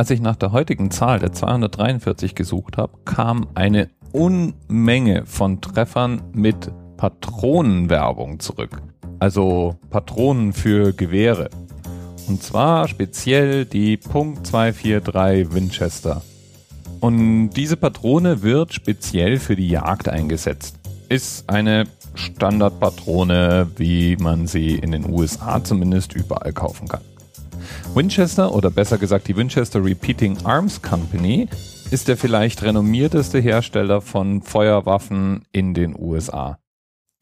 Als ich nach der heutigen Zahl der 243 gesucht habe, kam eine Unmenge von Treffern mit Patronenwerbung zurück. Also Patronen für Gewehre. Und zwar speziell die .243 Winchester. Und diese Patrone wird speziell für die Jagd eingesetzt. Ist eine Standardpatrone, wie man sie in den USA zumindest überall kaufen kann. Winchester oder besser gesagt die Winchester Repeating Arms Company ist der vielleicht renommierteste Hersteller von Feuerwaffen in den USA.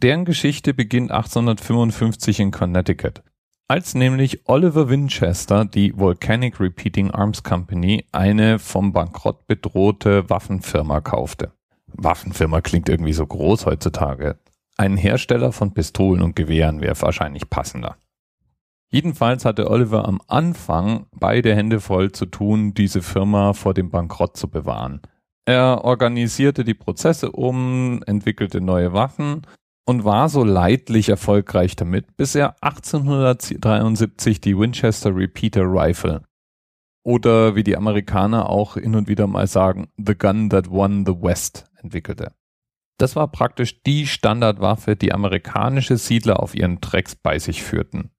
Deren Geschichte beginnt 1855 in Connecticut, als nämlich Oliver Winchester die Volcanic Repeating Arms Company eine vom Bankrott bedrohte Waffenfirma kaufte. Waffenfirma klingt irgendwie so groß heutzutage. Ein Hersteller von Pistolen und Gewehren wäre wahrscheinlich passender. Jedenfalls hatte Oliver am Anfang beide Hände voll zu tun, diese Firma vor dem Bankrott zu bewahren. Er organisierte die Prozesse um, entwickelte neue Waffen und war so leidlich erfolgreich damit, bis er 1873 die Winchester Repeater Rifle oder wie die Amerikaner auch hin und wieder mal sagen, The Gun That Won the West entwickelte. Das war praktisch die Standardwaffe, die amerikanische Siedler auf ihren Trecks bei sich führten.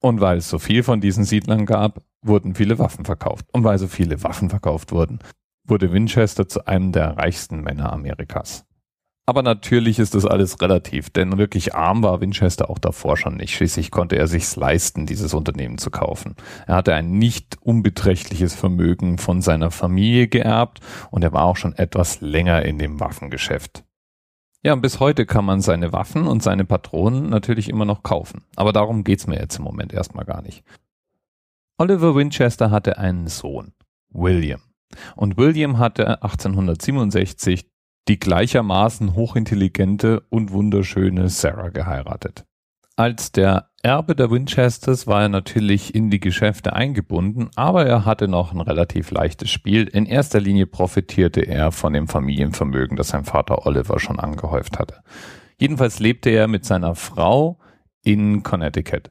Und weil es so viel von diesen Siedlern gab, wurden viele Waffen verkauft. Und weil so viele Waffen verkauft wurden, wurde Winchester zu einem der reichsten Männer Amerikas. Aber natürlich ist das alles relativ, denn wirklich arm war Winchester auch davor schon nicht. Schließlich konnte er sich's leisten, dieses Unternehmen zu kaufen. Er hatte ein nicht unbeträchtliches Vermögen von seiner Familie geerbt und er war auch schon etwas länger in dem Waffengeschäft. Ja, und bis heute kann man seine Waffen und seine Patronen natürlich immer noch kaufen. Aber darum geht's mir jetzt im Moment erstmal gar nicht. Oliver Winchester hatte einen Sohn, William. Und William hatte 1867 die gleichermaßen hochintelligente und wunderschöne Sarah geheiratet. Als der Erbe der Winchesters war er natürlich in die Geschäfte eingebunden, aber er hatte noch ein relativ leichtes Spiel. In erster Linie profitierte er von dem Familienvermögen, das sein Vater Oliver schon angehäuft hatte. Jedenfalls lebte er mit seiner Frau in Connecticut.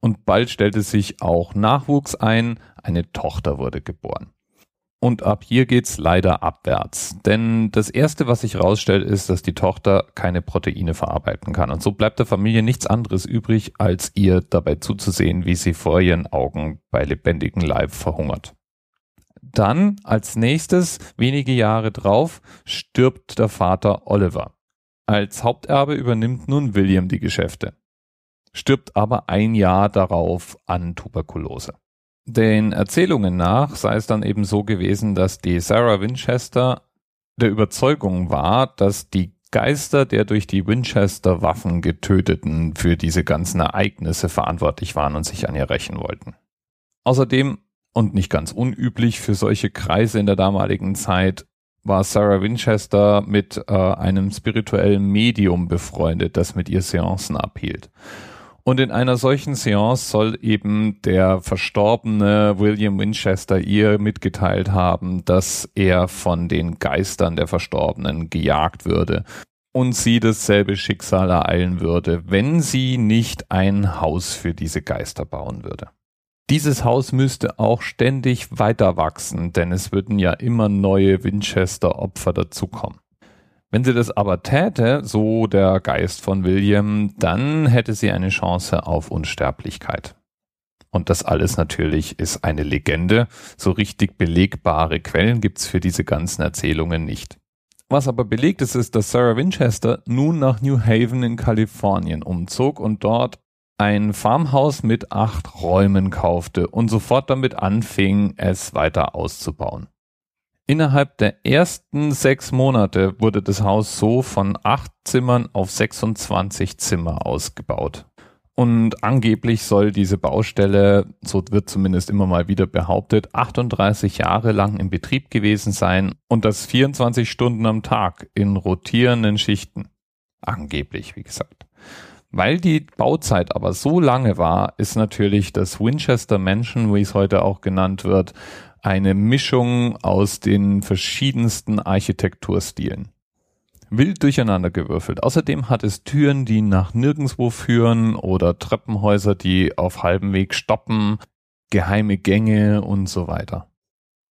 Und bald stellte sich auch Nachwuchs ein, eine Tochter wurde geboren. Und ab hier geht's leider abwärts. Denn das erste, was sich rausstellt, ist, dass die Tochter keine Proteine verarbeiten kann. Und so bleibt der Familie nichts anderes übrig, als ihr dabei zuzusehen, wie sie vor ihren Augen bei lebendigem Leib verhungert. Dann, als nächstes, wenige Jahre drauf, stirbt der Vater Oliver. Als Haupterbe übernimmt nun William die Geschäfte. Stirbt aber ein Jahr darauf an Tuberkulose. Den Erzählungen nach sei es dann eben so gewesen, dass die Sarah Winchester der Überzeugung war, dass die Geister der durch die Winchester Waffen getöteten für diese ganzen Ereignisse verantwortlich waren und sich an ihr rächen wollten. Außerdem, und nicht ganz unüblich für solche Kreise in der damaligen Zeit, war Sarah Winchester mit äh, einem spirituellen Medium befreundet, das mit ihr Seancen abhielt. Und in einer solchen Seance soll eben der verstorbene William Winchester ihr mitgeteilt haben, dass er von den Geistern der Verstorbenen gejagt würde und sie dasselbe Schicksal ereilen würde, wenn sie nicht ein Haus für diese Geister bauen würde. Dieses Haus müsste auch ständig weiter wachsen, denn es würden ja immer neue Winchester-Opfer dazukommen. Wenn sie das aber täte, so der Geist von William, dann hätte sie eine Chance auf Unsterblichkeit. Und das alles natürlich ist eine Legende. So richtig belegbare Quellen gibt's für diese ganzen Erzählungen nicht. Was aber belegt ist, ist, dass Sarah Winchester nun nach New Haven in Kalifornien umzog und dort ein Farmhaus mit acht Räumen kaufte und sofort damit anfing, es weiter auszubauen. Innerhalb der ersten sechs Monate wurde das Haus so von acht Zimmern auf 26 Zimmer ausgebaut. Und angeblich soll diese Baustelle, so wird zumindest immer mal wieder behauptet, 38 Jahre lang in Betrieb gewesen sein und das 24 Stunden am Tag in rotierenden Schichten. Angeblich, wie gesagt. Weil die Bauzeit aber so lange war, ist natürlich das Winchester Mansion, wie es heute auch genannt wird, eine Mischung aus den verschiedensten Architekturstilen. Wild durcheinander gewürfelt. Außerdem hat es Türen, die nach nirgendwo führen oder Treppenhäuser, die auf halbem Weg stoppen, geheime Gänge und so weiter.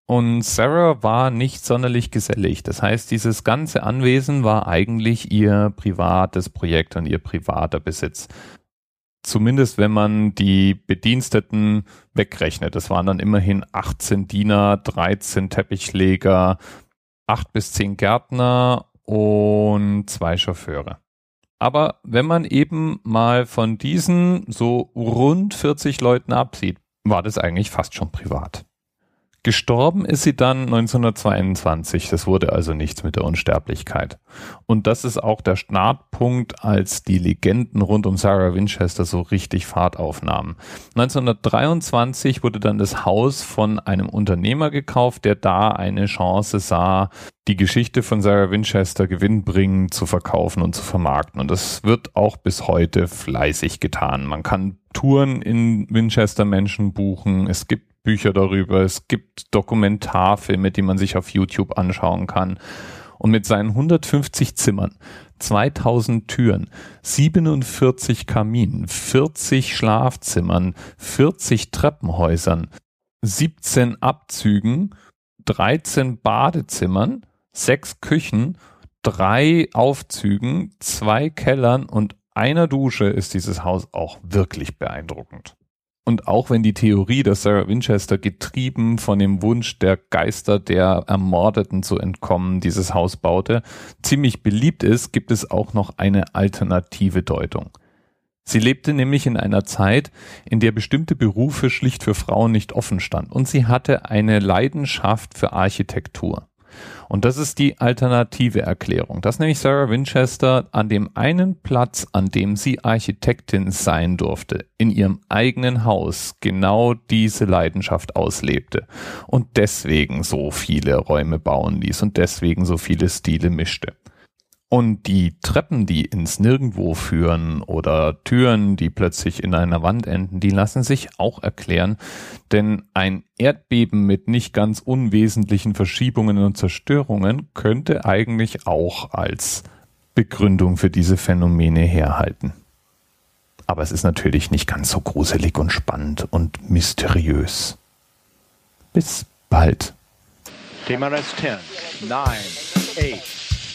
Und Sarah war nicht sonderlich gesellig. Das heißt, dieses ganze Anwesen war eigentlich ihr privates Projekt und ihr privater Besitz. Zumindest wenn man die Bediensteten wegrechnet. Das waren dann immerhin 18 Diener, 13 Teppichleger, 8 bis 10 Gärtner und zwei Chauffeure. Aber wenn man eben mal von diesen so rund 40 Leuten absieht, war das eigentlich fast schon privat. Gestorben ist sie dann 1922. Das wurde also nichts mit der Unsterblichkeit. Und das ist auch der Startpunkt, als die Legenden rund um Sarah Winchester so richtig Fahrt aufnahmen. 1923 wurde dann das Haus von einem Unternehmer gekauft, der da eine Chance sah, die Geschichte von Sarah Winchester gewinnbringend zu verkaufen und zu vermarkten. Und das wird auch bis heute fleißig getan. Man kann Touren in Winchester Menschen buchen. Es gibt Bücher darüber, es gibt Dokumentarfilme, die man sich auf YouTube anschauen kann. Und mit seinen 150 Zimmern, 2000 Türen, 47 Kaminen, 40 Schlafzimmern, 40 Treppenhäusern, 17 Abzügen, 13 Badezimmern, 6 Küchen, 3 Aufzügen, 2 Kellern und einer Dusche ist dieses Haus auch wirklich beeindruckend. Und auch wenn die Theorie, dass Sarah Winchester getrieben von dem Wunsch der Geister der Ermordeten zu entkommen dieses Haus baute, ziemlich beliebt ist, gibt es auch noch eine alternative Deutung. Sie lebte nämlich in einer Zeit, in der bestimmte Berufe schlicht für Frauen nicht offen stand und sie hatte eine Leidenschaft für Architektur. Und das ist die alternative Erklärung, dass nämlich Sarah Winchester an dem einen Platz, an dem sie Architektin sein durfte, in ihrem eigenen Haus genau diese Leidenschaft auslebte und deswegen so viele Räume bauen ließ und deswegen so viele Stile mischte. Und die Treppen, die ins Nirgendwo führen oder Türen, die plötzlich in einer Wand enden, die lassen sich auch erklären, denn ein Erdbeben mit nicht ganz unwesentlichen Verschiebungen und Zerstörungen könnte eigentlich auch als Begründung für diese Phänomene herhalten. Aber es ist natürlich nicht ganz so gruselig und spannend und mysteriös. Bis bald. TMRS 10, 9, 8,